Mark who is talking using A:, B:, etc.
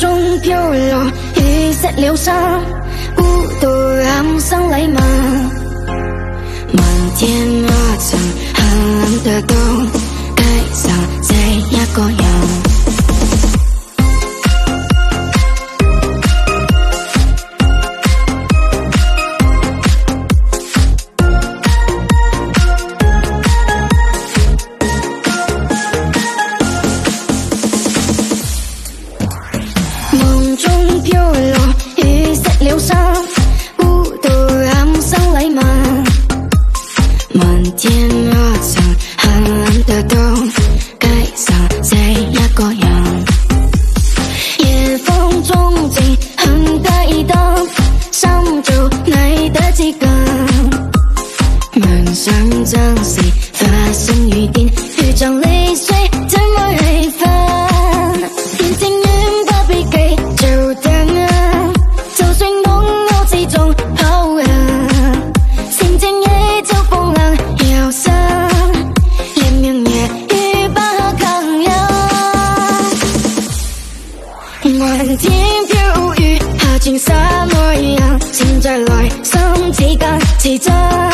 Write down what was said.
A: 中飘落，雨湿了衫，孤独喊声礼物。漫天麻尘，很难得到。 piolo e sẽ liêu u từ ham sang lấy mà. Màn thiên lo rằng hàng ăn tờ đâu cái rằng dây là có yang 夜风中静很低当心做你的知更梦想将是化身雨点遇像你天飘雨，下全山外人，情在来心之间，似真。